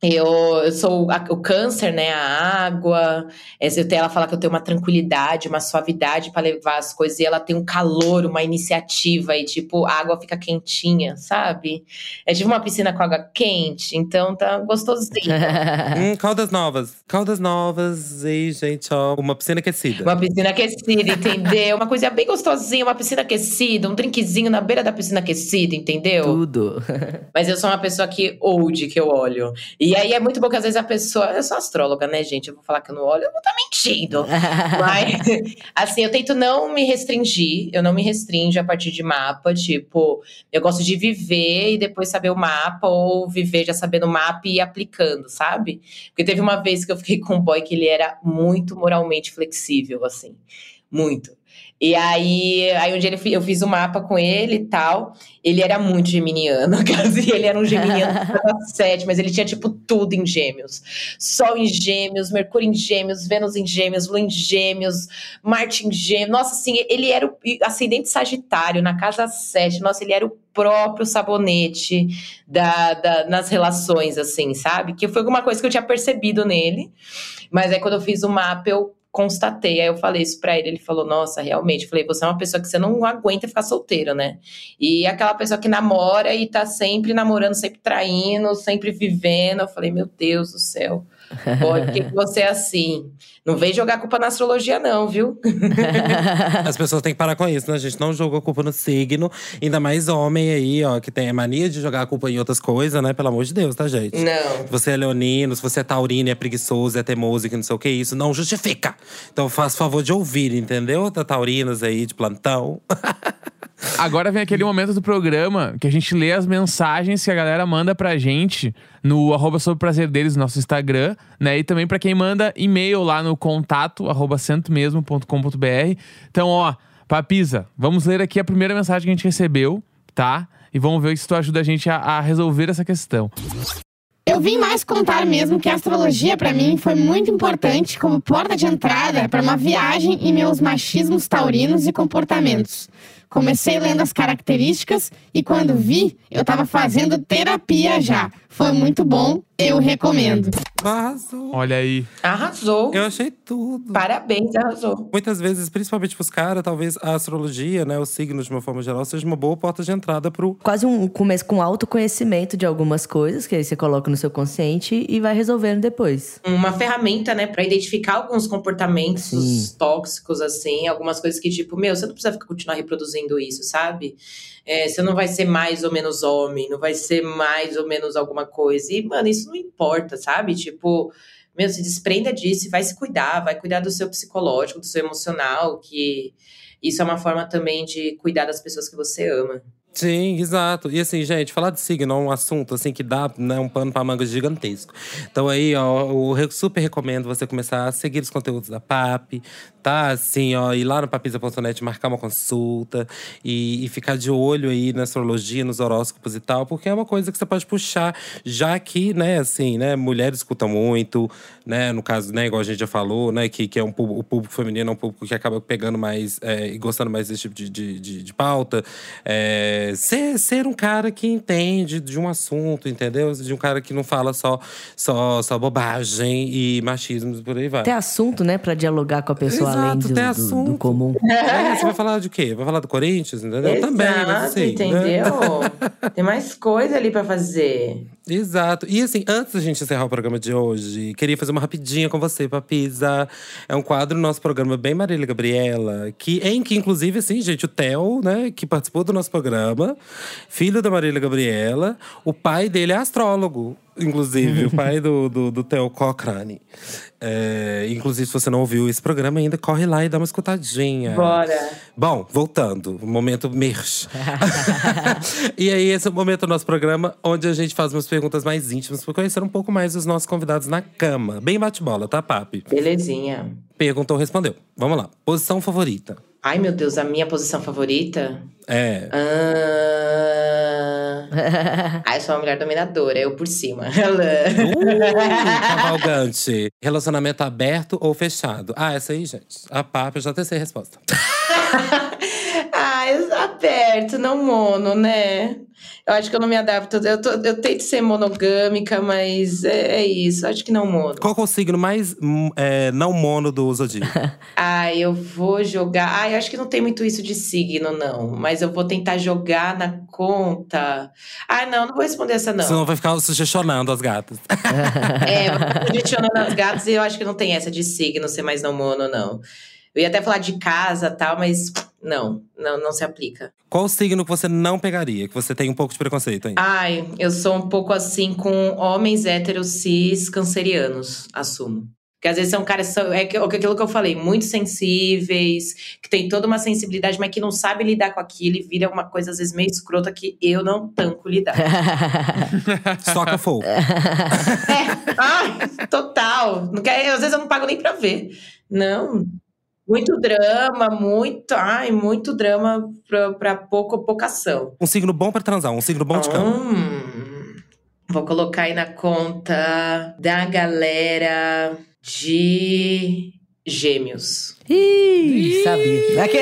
Eu, eu sou a, o câncer, né? A água. Ela fala que eu tenho uma tranquilidade, uma suavidade para levar as coisas. E ela tem um calor, uma iniciativa. E, tipo, a água fica quentinha, sabe? É tipo uma piscina com água quente. Então tá gostosinho. hum, caldas novas. Caldas novas. E, gente, ó, uma piscina aquecida. Uma piscina aquecida, entendeu? uma coisa bem gostosinha, uma piscina aquecida, um drinkzinho na beira da piscina aquecida, entendeu? Tudo. Mas eu sou uma pessoa que old, que eu olho. E e aí é muito bom que às vezes a pessoa. Eu sou astróloga, né, gente? Eu vou falar que eu não olho, eu vou estar tá mentindo. Mas, assim, eu tento não me restringir, eu não me restringo a partir de mapa. Tipo, eu gosto de viver e depois saber o mapa, ou viver já sabendo o mapa e ir aplicando, sabe? Porque teve uma vez que eu fiquei com um boy que ele era muito moralmente flexível, assim. Muito. E aí, aí um dia ele, eu fiz o um mapa com ele e tal. Ele era muito geminiano, ele era um geminiano sete, mas ele tinha tipo tudo em gêmeos. Sol em gêmeos, Mercúrio em gêmeos, Vênus em gêmeos, Lua em gêmeos, Marte em gêmeos. Nossa, assim, ele era o ascendente sagitário na casa 7. Nossa, ele era o próprio sabonete da, da, nas relações, assim, sabe? Que foi alguma coisa que eu tinha percebido nele. Mas aí quando eu fiz o mapa, eu constatei. Aí eu falei isso pra ele, ele falou: Nossa, realmente. Eu falei: Você é uma pessoa que você não aguenta ficar solteiro, né? E aquela pessoa que namora e tá sempre namorando, sempre traindo, sempre vivendo. Eu falei: Meu Deus do céu. Por que você é assim? Não vem jogar culpa na astrologia, não, viu? As pessoas têm que parar com isso, né? A gente não joga a culpa no signo. Ainda mais homem aí, ó, que tem a mania de jogar a culpa em outras coisas, né? Pelo amor de Deus, tá, gente? Não. Se você é leonino, se você é taurino, é preguiçoso, é teimoso, que não sei o que, isso não justifica. Então faz favor de ouvir, entendeu? Da taurinas aí de plantão. Agora vem aquele momento do programa que a gente lê as mensagens que a galera manda pra gente no arroba sobre prazer deles, nosso Instagram, né? E também para quem manda e-mail lá no contato arroba centomesmo.com.br. Então, ó, Papisa, vamos ler aqui a primeira mensagem que a gente recebeu, tá? E vamos ver se tu ajuda a gente a, a resolver essa questão. Eu vim mais contar mesmo que a astrologia para mim foi muito importante como porta de entrada para uma viagem em meus machismos taurinos e comportamentos. Comecei lendo as características e quando vi, eu estava fazendo terapia já. Foi muito bom, eu recomendo. Arrasou. Olha aí. Arrasou. Eu achei tudo. Parabéns, arrasou. Muitas vezes, principalmente pros caras, talvez a astrologia, né, os signos de uma forma geral, seja uma boa porta de entrada pro. Quase um começo com autoconhecimento de algumas coisas que aí você coloca no seu consciente e vai resolvendo depois. Uma ferramenta, né, para identificar alguns comportamentos Sim. tóxicos, assim, algumas coisas que, tipo, meu, você não precisa continuar reproduzindo isso, sabe? É, você não vai ser mais ou menos homem, não vai ser mais ou menos alguma coisa. E, mano, isso não importa, sabe? Tipo, meu, se desprenda disso vai se cuidar, vai cuidar do seu psicológico, do seu emocional, que isso é uma forma também de cuidar das pessoas que você ama. Sim, exato. E assim, gente, falar de signo é um assunto assim que dá né, um pano para manga gigantesco. Então aí, ó, eu super recomendo você começar a seguir os conteúdos da PAP, tá? Assim, ó, ir lá no papisa.net, marcar uma consulta e, e, ficar de olho aí na astrologia, nos horóscopos e tal, porque é uma coisa que você pode puxar, já que, né, assim, né, mulheres escutam muito, né, no caso, né, igual a gente já falou, né, que, que é um público, o público feminino é um público que acaba pegando mais é, e gostando mais desse tipo de, de, de, de pauta. É, ser, ser um cara que entende de um assunto, entendeu? De um cara que não fala só, só, só bobagem e machismo por aí vai. Tem assunto, né, pra dialogar com a pessoa Exato, além do, assunto. Do, do comum. É, você vai falar de quê? Vai falar do Corinthians, entendeu? Exato, Também, mas assim, né? entendeu? Né? Tem mais coisa ali pra fazer. Exato. E assim, antes da gente encerrar o programa de hoje, queria fazer uma rapidinha com você, Papisa. É um quadro do nosso programa bem Marília Gabriela, que em que, inclusive, assim, gente, o Theo, né, que participou do nosso programa, filho da Marília Gabriela, o pai dele é astrólogo inclusive, o pai do, do, do Theo Cochrane. É, inclusive, se você não ouviu esse programa ainda, corre lá e dá uma escutadinha. Bora! Bom, voltando, momento merch. e aí, esse é o momento do nosso programa onde a gente faz umas perguntas mais íntimas para conhecer um pouco mais os nossos convidados na cama. Bem bate-bola, tá, Papi? Belezinha. Perguntou, respondeu. Vamos lá. Posição favorita? Ai, meu Deus, a minha posição favorita? É. Ah, ah eu sou uma mulher dominadora, eu por cima. uh, cavalgante. Relacionamento aberto ou fechado? Ah, essa aí, gente. A papa, eu já até sei a resposta. ah, aberto, não mono, né? Eu acho que eu não me adapto. Eu, tô, eu tento ser monogâmica, mas é, é isso. Acho que não mono. Qual é o signo mais é, não mono do Zodíaco? Ah, eu vou jogar. Ah, eu acho que não tem muito isso de signo, não. Mas eu vou tentar jogar na conta. Ah, não, não vou responder essa, não. Senão vai ficar sugestionando as gatas. É, eu tô sugestionando as gatas e eu acho que não tem essa de signo ser mais não mono, não. Eu ia até falar de casa e tal, mas não, não, não se aplica. Qual o signo que você não pegaria? Que você tem um pouco de preconceito ainda? Ai, eu sou um pouco assim com homens héteros cis cancerianos, assumo. Porque às vezes são caras, são, é aquilo que eu falei, muito sensíveis, que tem toda uma sensibilidade, mas que não sabe lidar com aquilo e vira uma coisa às vezes meio escrota que eu não tanco lidar. Soca fogo. é, ai, total. Quer, às vezes eu não pago nem pra ver. Não. Muito drama, muito, ai, muito drama pra, pra pouco, pouca ação. Um signo bom pra transar, um signo bom de cama. Hum, vou colocar aí na conta da galera de gêmeos. Ih, sabia. Aqui-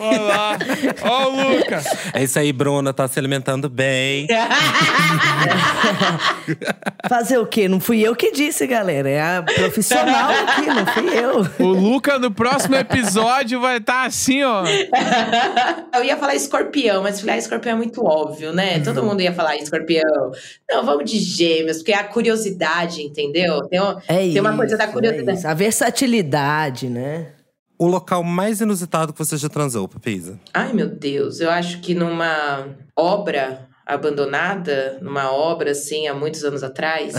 Olha lá. Ó o Luca. É isso aí, Bruna, tá se alimentando bem. Fazer o quê? Não fui eu que disse, galera. É a profissional aqui, não fui eu. O Luca no próximo episódio vai estar assim, ó. Eu ia falar escorpião, mas falei, ah, escorpião é muito óbvio, né? Todo mundo ia falar escorpião. Não, vamos de gêmeos, porque é a curiosidade, entendeu? Tem, um- É tem uma isso, coisa da é curiosidade. isso. A versatilidade, né? O local mais inusitado que você já transou, Papisa? Ai, meu Deus, eu acho que numa obra abandonada, numa obra assim, há muitos anos atrás.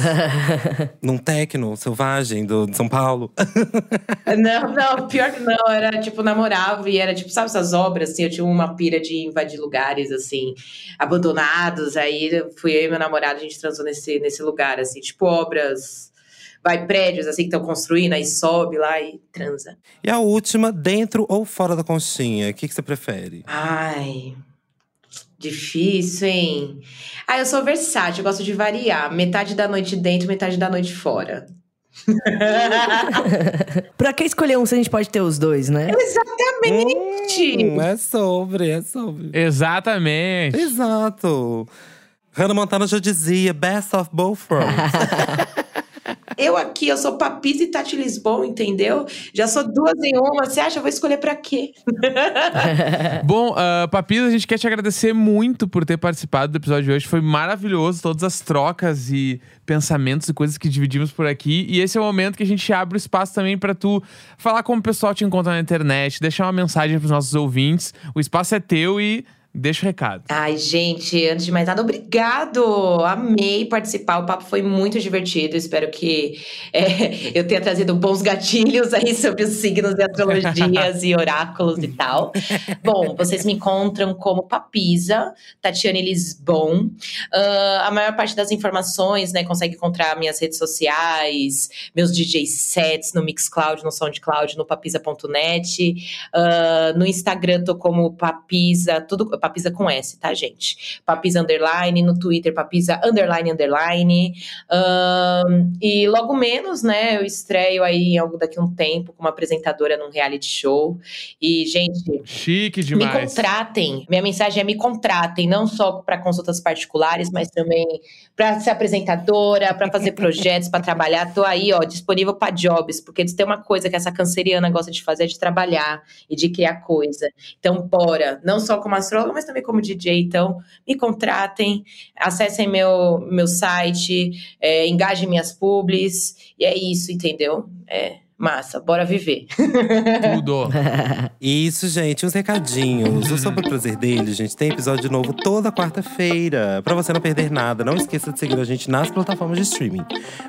Num tecno selvagem do, de São Paulo. não, não, pior que não, era tipo, namorava e era tipo, sabe essas obras assim, eu tinha uma pira de invadir lugares assim, abandonados, aí fui eu e meu namorado, a gente transou nesse, nesse lugar, assim, tipo obras, vai, prédios assim que estão construindo, aí sobe lá e transa. E a última, dentro ou fora da conchinha? O que, que você prefere? Ai, difícil, hein? Ah, eu sou versátil, eu gosto de variar. Metade da noite dentro, metade da noite fora. pra que escolher um se a gente pode ter os dois, né? Exatamente! Hum, é sobre, é sobre. Exatamente. Exato. Hannah Montana já dizia, best of both worlds. Eu aqui, eu sou Papisa e Tati Lisboa, entendeu? Já sou duas em uma. Você acha eu vou escolher pra quê? Bom, uh, Papisa, a gente quer te agradecer muito por ter participado do episódio de hoje. Foi maravilhoso, todas as trocas e pensamentos e coisas que dividimos por aqui. E esse é o momento que a gente abre o espaço também pra tu falar como o pessoal te encontra na internet, deixar uma mensagem pros nossos ouvintes. O espaço é teu e deixa o recado. Ai, gente, antes de mais nada, obrigado! Amei participar, o papo foi muito divertido. Espero que é, eu tenha trazido bons gatilhos aí sobre os signos e astrologias e oráculos e tal. Bom, vocês me encontram como Papisa, Tatiane Lisbon. Ah, a maior parte das informações, né, consegue encontrar minhas redes sociais, meus DJ sets no Mixcloud, no Soundcloud, no papisa.net. Ah, no Instagram tô como Papisa, tudo Papisa com S, tá, gente? Papisa Underline, no Twitter, Papisa Underline Underline. Ahn, e logo menos, né, eu estreio aí em algo daqui a um tempo como apresentadora num reality show. E, gente, Chique me demais. contratem. Minha mensagem é me contratem, não só para consultas particulares, mas também para ser apresentadora, para fazer projetos, para trabalhar. Tô aí, ó, disponível para jobs, porque tem uma coisa que essa canceriana gosta de fazer é de trabalhar e de criar coisa. Então, bora, não só como astróloga, mas também como DJ. Então, me contratem, acessem meu meu site, é, engajem minhas publis e é isso, entendeu? É massa, bora viver. Tudo. Isso, gente, uns recadinhos. O Sobre o Prazer dele, gente, tem episódio novo toda quarta-feira. Pra você não perder nada, não esqueça de seguir a gente nas plataformas de streaming.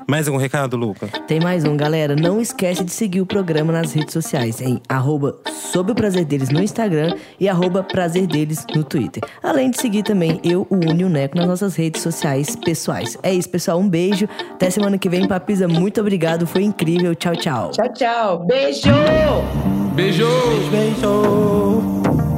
Mais algum recado, Luca? Tem mais um, galera. Não esquece de seguir o programa nas redes sociais, em arroba Sob o Prazer Deles no Instagram e arroba Prazer Deles no Twitter. Além de seguir também eu, o Uni e o Neco nas nossas redes sociais pessoais. É isso, pessoal. Um beijo. Até semana que vem, Papisa. Muito obrigado. Foi incrível. Tchau, tchau. Tchau, tchau. Beijo! Beijo! Beijo!